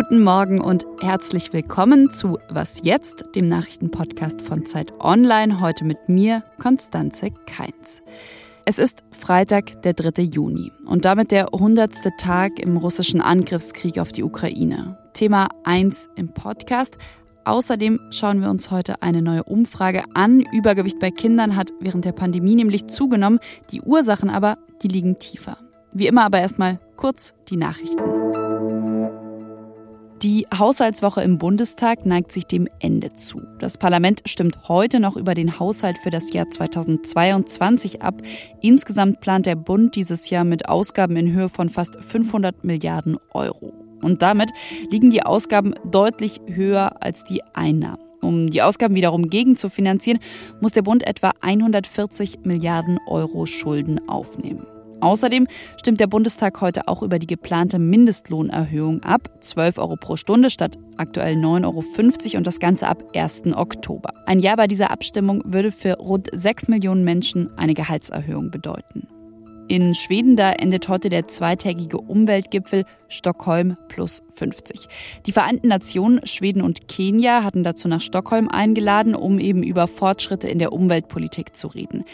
Guten Morgen und herzlich willkommen zu Was jetzt, dem Nachrichtenpodcast von Zeit Online. Heute mit mir, Konstanze Keins. Es ist Freitag, der 3. Juni und damit der 100. Tag im russischen Angriffskrieg auf die Ukraine. Thema 1 im Podcast. Außerdem schauen wir uns heute eine neue Umfrage an. Übergewicht bei Kindern hat während der Pandemie nämlich zugenommen. Die Ursachen aber, die liegen tiefer. Wie immer aber erstmal kurz die Nachrichten. Die Haushaltswoche im Bundestag neigt sich dem Ende zu. Das Parlament stimmt heute noch über den Haushalt für das Jahr 2022 ab. Insgesamt plant der Bund dieses Jahr mit Ausgaben in Höhe von fast 500 Milliarden Euro. Und damit liegen die Ausgaben deutlich höher als die Einnahmen. Um die Ausgaben wiederum gegenzufinanzieren, muss der Bund etwa 140 Milliarden Euro Schulden aufnehmen. Außerdem stimmt der Bundestag heute auch über die geplante Mindestlohnerhöhung ab. 12 Euro pro Stunde statt aktuell 9,50 Euro und das Ganze ab 1. Oktober. Ein Jahr bei dieser Abstimmung würde für rund 6 Millionen Menschen eine Gehaltserhöhung bedeuten. In Schweden da endet heute der zweitägige Umweltgipfel Stockholm plus 50. Die Vereinten Nationen, Schweden und Kenia hatten dazu nach Stockholm eingeladen, um eben über Fortschritte in der Umweltpolitik zu reden.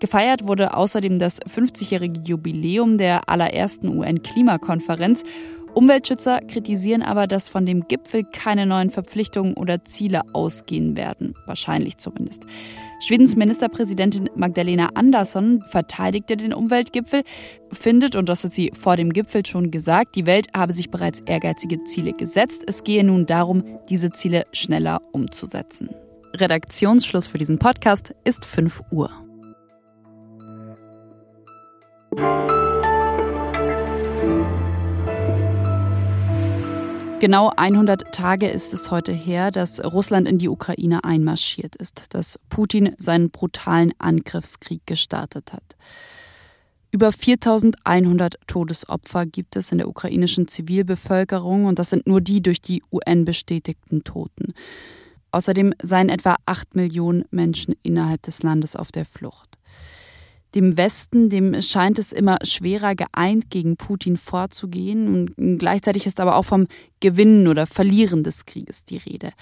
Gefeiert wurde außerdem das 50-jährige Jubiläum der allerersten UN-Klimakonferenz Umweltschützer kritisieren aber, dass von dem Gipfel keine neuen Verpflichtungen oder Ziele ausgehen werden. Wahrscheinlich zumindest. Schwedens Ministerpräsidentin Magdalena Andersson verteidigte den Umweltgipfel, findet, und das hat sie vor dem Gipfel schon gesagt, die Welt habe sich bereits ehrgeizige Ziele gesetzt. Es gehe nun darum, diese Ziele schneller umzusetzen. Redaktionsschluss für diesen Podcast ist 5 Uhr. Genau 100 Tage ist es heute her, dass Russland in die Ukraine einmarschiert ist, dass Putin seinen brutalen Angriffskrieg gestartet hat. Über 4100 Todesopfer gibt es in der ukrainischen Zivilbevölkerung und das sind nur die durch die UN bestätigten Toten. Außerdem seien etwa 8 Millionen Menschen innerhalb des Landes auf der Flucht. Dem Westen, dem scheint es immer schwerer geeint gegen Putin vorzugehen. Und gleichzeitig ist aber auch vom Gewinnen oder Verlieren des Krieges die Rede.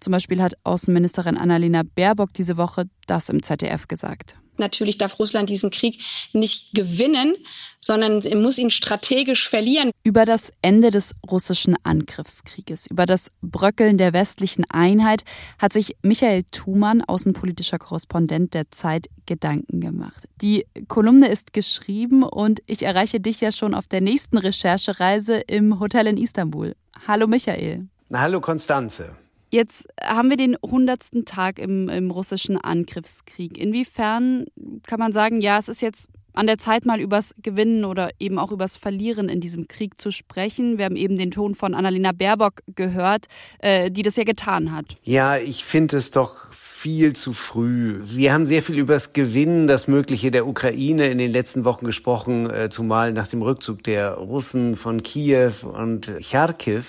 Zum Beispiel hat Außenministerin Annalena Baerbock diese Woche das im ZDF gesagt. Natürlich darf Russland diesen Krieg nicht gewinnen, sondern muss ihn strategisch verlieren. Über das Ende des russischen Angriffskrieges, über das Bröckeln der westlichen Einheit hat sich Michael Thumann, außenpolitischer Korrespondent der Zeit, Gedanken gemacht. Die Kolumne ist geschrieben und ich erreiche dich ja schon auf der nächsten Recherchereise im Hotel in Istanbul. Hallo Michael. Hallo Konstanze. Jetzt haben wir den hundertsten Tag im, im russischen Angriffskrieg. Inwiefern kann man sagen, ja, es ist jetzt an der Zeit, mal übers Gewinnen oder eben auch übers Verlieren in diesem Krieg zu sprechen. Wir haben eben den Ton von Annalena Baerbock gehört, äh, die das ja getan hat. Ja, ich finde es doch viel zu früh. Wir haben sehr viel über das Gewinnen, das Mögliche der Ukraine in den letzten Wochen gesprochen, äh, zumal nach dem Rückzug der Russen von Kiew und Charkiw.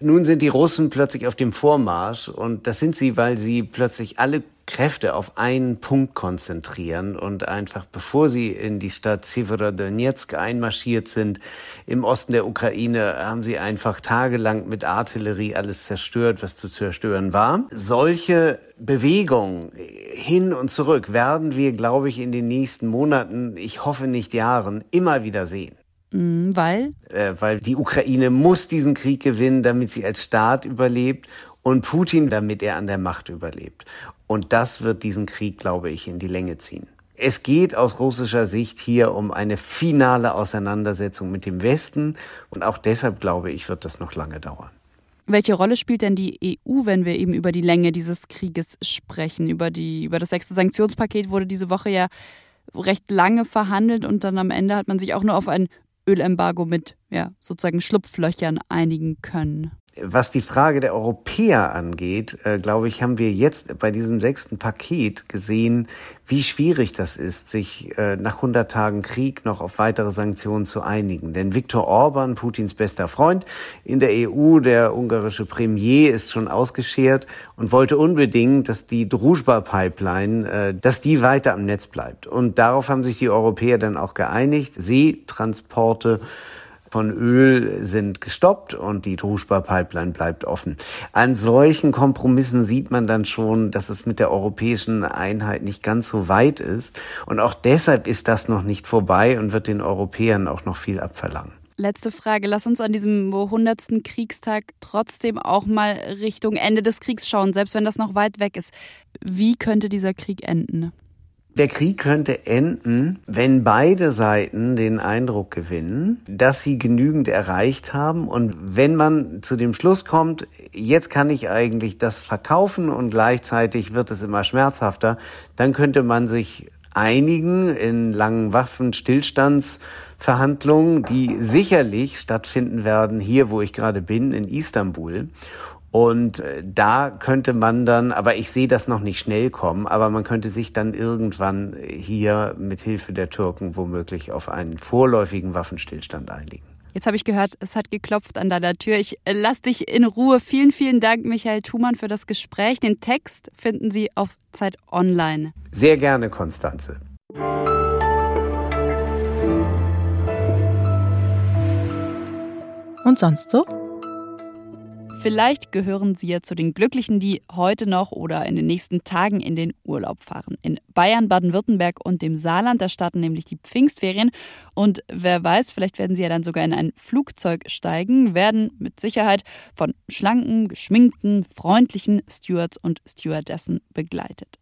Nun sind die Russen plötzlich auf dem Vormarsch und das sind sie, weil sie plötzlich alle Kräfte auf einen Punkt konzentrieren und einfach, bevor sie in die Stadt Severodonetsk einmarschiert sind, im Osten der Ukraine, haben sie einfach tagelang mit Artillerie alles zerstört, was zu zerstören war. Solche Bewegungen hin und zurück werden wir, glaube ich, in den nächsten Monaten, ich hoffe nicht Jahren, immer wieder sehen. Mhm, weil? Äh, weil die Ukraine muss diesen Krieg gewinnen, damit sie als Staat überlebt und Putin, damit er an der Macht überlebt. Und das wird diesen Krieg, glaube ich, in die Länge ziehen. Es geht aus russischer Sicht hier um eine finale Auseinandersetzung mit dem Westen und auch deshalb, glaube ich, wird das noch lange dauern. Welche Rolle spielt denn die EU, wenn wir eben über die Länge dieses Krieges sprechen? Über, die, über das sechste Sanktionspaket wurde diese Woche ja recht lange verhandelt und dann am Ende hat man sich auch nur auf ein Ölembargo mit ja, sozusagen Schlupflöchern einigen können. Was die Frage der Europäer angeht, äh, glaube ich, haben wir jetzt bei diesem sechsten Paket gesehen, wie schwierig das ist, sich äh, nach 100 Tagen Krieg noch auf weitere Sanktionen zu einigen. Denn Viktor Orban, Putins bester Freund in der EU, der ungarische Premier, ist schon ausgeschert und wollte unbedingt, dass die Druzhba-Pipeline, äh, dass die weiter am Netz bleibt. Und darauf haben sich die Europäer dann auch geeinigt. Seetransporte von Öl sind gestoppt und die Druschba-Pipeline bleibt offen. An solchen Kompromissen sieht man dann schon, dass es mit der europäischen Einheit nicht ganz so weit ist. Und auch deshalb ist das noch nicht vorbei und wird den Europäern auch noch viel abverlangen. Letzte Frage. Lass uns an diesem 100. Kriegstag trotzdem auch mal Richtung Ende des Kriegs schauen, selbst wenn das noch weit weg ist. Wie könnte dieser Krieg enden? Der Krieg könnte enden, wenn beide Seiten den Eindruck gewinnen, dass sie genügend erreicht haben und wenn man zu dem Schluss kommt, jetzt kann ich eigentlich das verkaufen und gleichzeitig wird es immer schmerzhafter, dann könnte man sich einigen in langen Waffenstillstandsverhandlungen, die sicherlich stattfinden werden hier, wo ich gerade bin, in Istanbul. Und äh, da könnte man dann, aber ich sehe das noch nicht schnell kommen, aber man könnte sich dann irgendwann hier mit Hilfe der Türken womöglich auf einen vorläufigen Waffenstillstand einigen. Jetzt habe ich gehört, es hat geklopft an deiner Tür. Ich äh, lasse dich in Ruhe. Vielen, vielen Dank, Michael Thumann, für das Gespräch. Den Text finden Sie auf Zeit Online. Sehr gerne, Konstanze. Und sonst so? Vielleicht gehören Sie ja zu den Glücklichen, die heute noch oder in den nächsten Tagen in den Urlaub fahren. In Bayern, Baden-Württemberg und dem Saarland, da starten nämlich die Pfingstferien. Und wer weiß, vielleicht werden Sie ja dann sogar in ein Flugzeug steigen, werden mit Sicherheit von schlanken, geschminkten, freundlichen Stewards und Stewardessen begleitet.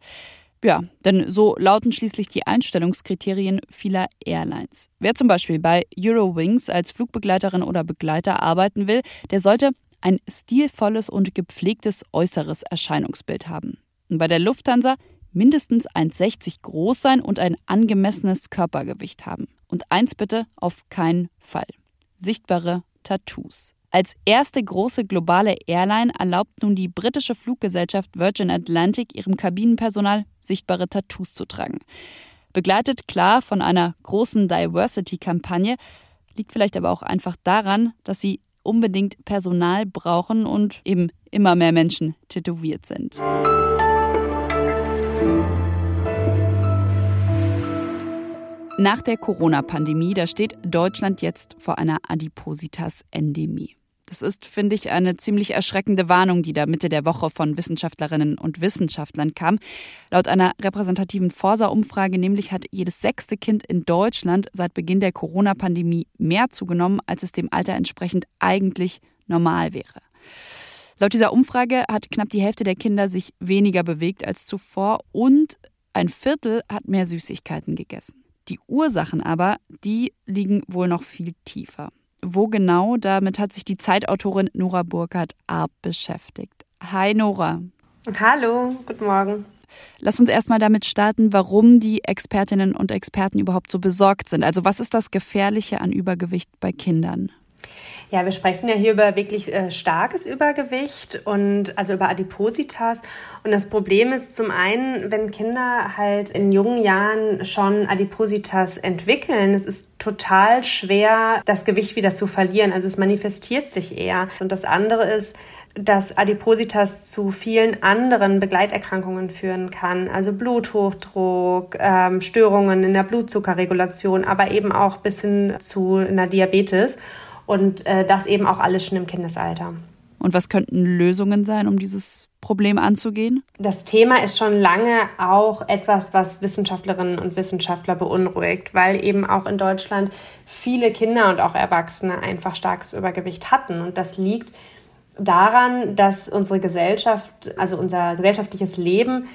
Ja, denn so lauten schließlich die Einstellungskriterien vieler Airlines. Wer zum Beispiel bei Eurowings als Flugbegleiterin oder Begleiter arbeiten will, der sollte ein stilvolles und gepflegtes äußeres Erscheinungsbild haben. Und bei der Lufthansa mindestens 1,60 groß sein und ein angemessenes Körpergewicht haben. Und eins bitte auf keinen Fall. Sichtbare Tattoos. Als erste große globale Airline erlaubt nun die britische Fluggesellschaft Virgin Atlantic ihrem Kabinenpersonal sichtbare Tattoos zu tragen. Begleitet klar von einer großen Diversity-Kampagne, liegt vielleicht aber auch einfach daran, dass sie unbedingt Personal brauchen und eben immer mehr Menschen tätowiert sind. Nach der Corona-Pandemie, da steht Deutschland jetzt vor einer Adipositas-Endemie. Das ist, finde ich, eine ziemlich erschreckende Warnung, die da Mitte der Woche von Wissenschaftlerinnen und Wissenschaftlern kam. Laut einer repräsentativen Forsa-Umfrage nämlich hat jedes sechste Kind in Deutschland seit Beginn der Corona-Pandemie mehr zugenommen, als es dem Alter entsprechend eigentlich normal wäre. Laut dieser Umfrage hat knapp die Hälfte der Kinder sich weniger bewegt als zuvor und ein Viertel hat mehr Süßigkeiten gegessen. Die Ursachen aber, die liegen wohl noch viel tiefer. Wo genau? Damit hat sich die Zeitautorin Nora Burkhardt-Arp beschäftigt. Hi Nora. Hallo, guten Morgen. Lass uns erstmal damit starten, warum die Expertinnen und Experten überhaupt so besorgt sind. Also was ist das Gefährliche an Übergewicht bei Kindern? Ja, wir sprechen ja hier über wirklich äh, starkes Übergewicht und also über Adipositas. Und das Problem ist zum einen, wenn Kinder halt in jungen Jahren schon Adipositas entwickeln, es ist total schwer, das Gewicht wieder zu verlieren. Also es manifestiert sich eher. Und das andere ist, dass Adipositas zu vielen anderen Begleiterkrankungen führen kann, also Bluthochdruck, ähm, Störungen in der Blutzuckerregulation, aber eben auch bis hin zu einer Diabetes. Und äh, das eben auch alles schon im Kindesalter. Und was könnten Lösungen sein, um dieses Problem anzugehen? Das Thema ist schon lange auch etwas, was Wissenschaftlerinnen und Wissenschaftler beunruhigt, weil eben auch in Deutschland viele Kinder und auch Erwachsene einfach starkes Übergewicht hatten. Und das liegt daran, dass unsere Gesellschaft, also unser gesellschaftliches Leben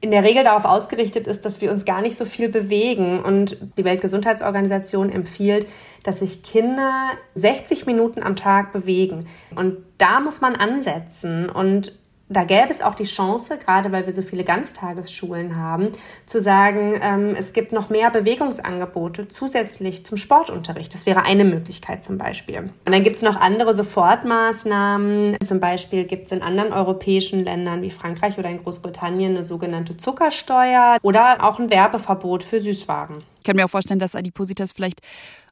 in der Regel darauf ausgerichtet ist, dass wir uns gar nicht so viel bewegen. Und die Weltgesundheitsorganisation empfiehlt, dass sich Kinder 60 Minuten am Tag bewegen. Und da muss man ansetzen. Und da gäbe es auch die Chance, gerade weil wir so viele Ganztagesschulen haben, zu sagen, ähm, es gibt noch mehr Bewegungsangebote zusätzlich zum Sportunterricht. Das wäre eine Möglichkeit zum Beispiel. Und dann gibt es noch andere Sofortmaßnahmen. Zum Beispiel gibt es in anderen europäischen Ländern wie Frankreich oder in Großbritannien eine sogenannte Zuckersteuer oder auch ein Werbeverbot für Süßwaren. Ich kann mir auch vorstellen, dass Adipositas vielleicht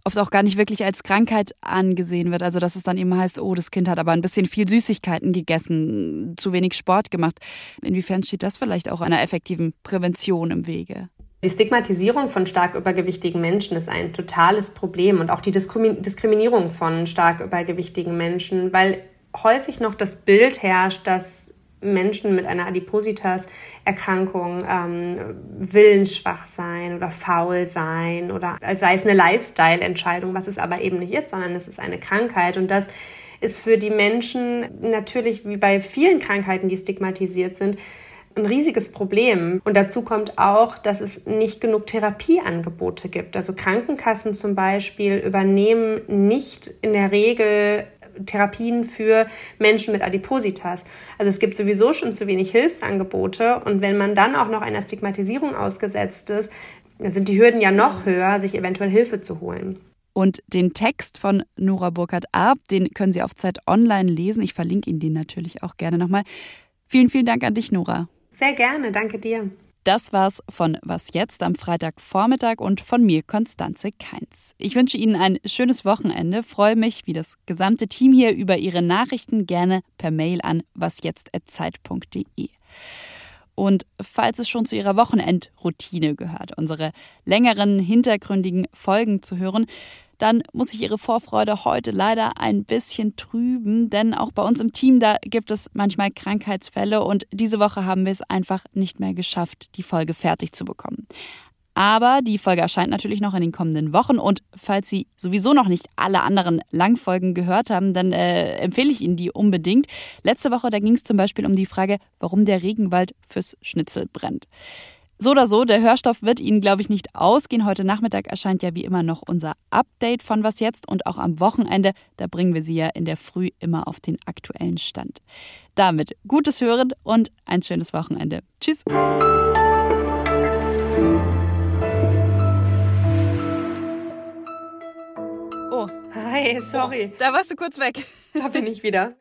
oft auch gar nicht wirklich als Krankheit angesehen wird. Also dass es dann eben heißt, oh, das Kind hat aber ein bisschen viel Süßigkeiten gegessen, zu wenig Sport gemacht. Inwiefern steht das vielleicht auch einer effektiven Prävention im Wege? Die Stigmatisierung von stark übergewichtigen Menschen ist ein totales Problem und auch die Diskriminierung von stark übergewichtigen Menschen, weil häufig noch das Bild herrscht, dass Menschen mit einer Adipositas-Erkrankung ähm, willensschwach sein oder faul sein oder als sei es eine Lifestyle-Entscheidung, was es aber eben nicht ist, sondern es ist eine Krankheit. Und das ist für die Menschen natürlich wie bei vielen Krankheiten, die stigmatisiert sind, ein riesiges Problem. Und dazu kommt auch, dass es nicht genug Therapieangebote gibt. Also Krankenkassen zum Beispiel übernehmen nicht in der Regel Therapien für Menschen mit Adipositas. Also es gibt sowieso schon zu wenig Hilfsangebote und wenn man dann auch noch einer Stigmatisierung ausgesetzt ist, dann sind die Hürden ja noch höher, sich eventuell Hilfe zu holen. Und den Text von Nora Burkhardt Arp, den können Sie auf Zeit Online lesen. Ich verlinke Ihnen den natürlich auch gerne nochmal. Vielen, vielen Dank an dich, Nora. Sehr gerne, danke dir. Das war's von Was jetzt am Freitagvormittag und von mir, Konstanze Keins. Ich wünsche Ihnen ein schönes Wochenende, freue mich, wie das gesamte Team hier, über Ihre Nachrichten gerne per Mail an wasjetzt.zeit.de. Und falls es schon zu Ihrer Wochenendroutine gehört, unsere längeren, hintergründigen Folgen zu hören, dann muss ich Ihre Vorfreude heute leider ein bisschen trüben, denn auch bei uns im Team, da gibt es manchmal Krankheitsfälle und diese Woche haben wir es einfach nicht mehr geschafft, die Folge fertig zu bekommen. Aber die Folge erscheint natürlich noch in den kommenden Wochen und falls Sie sowieso noch nicht alle anderen Langfolgen gehört haben, dann äh, empfehle ich Ihnen die unbedingt. Letzte Woche, da ging es zum Beispiel um die Frage, warum der Regenwald fürs Schnitzel brennt. So oder so, der Hörstoff wird Ihnen, glaube ich, nicht ausgehen. Heute Nachmittag erscheint ja wie immer noch unser Update von Was jetzt und auch am Wochenende, da bringen wir Sie ja in der Früh immer auf den aktuellen Stand. Damit gutes Hören und ein schönes Wochenende. Tschüss. Oh. Hi, sorry. Oh, da warst du kurz weg. Da bin ich wieder.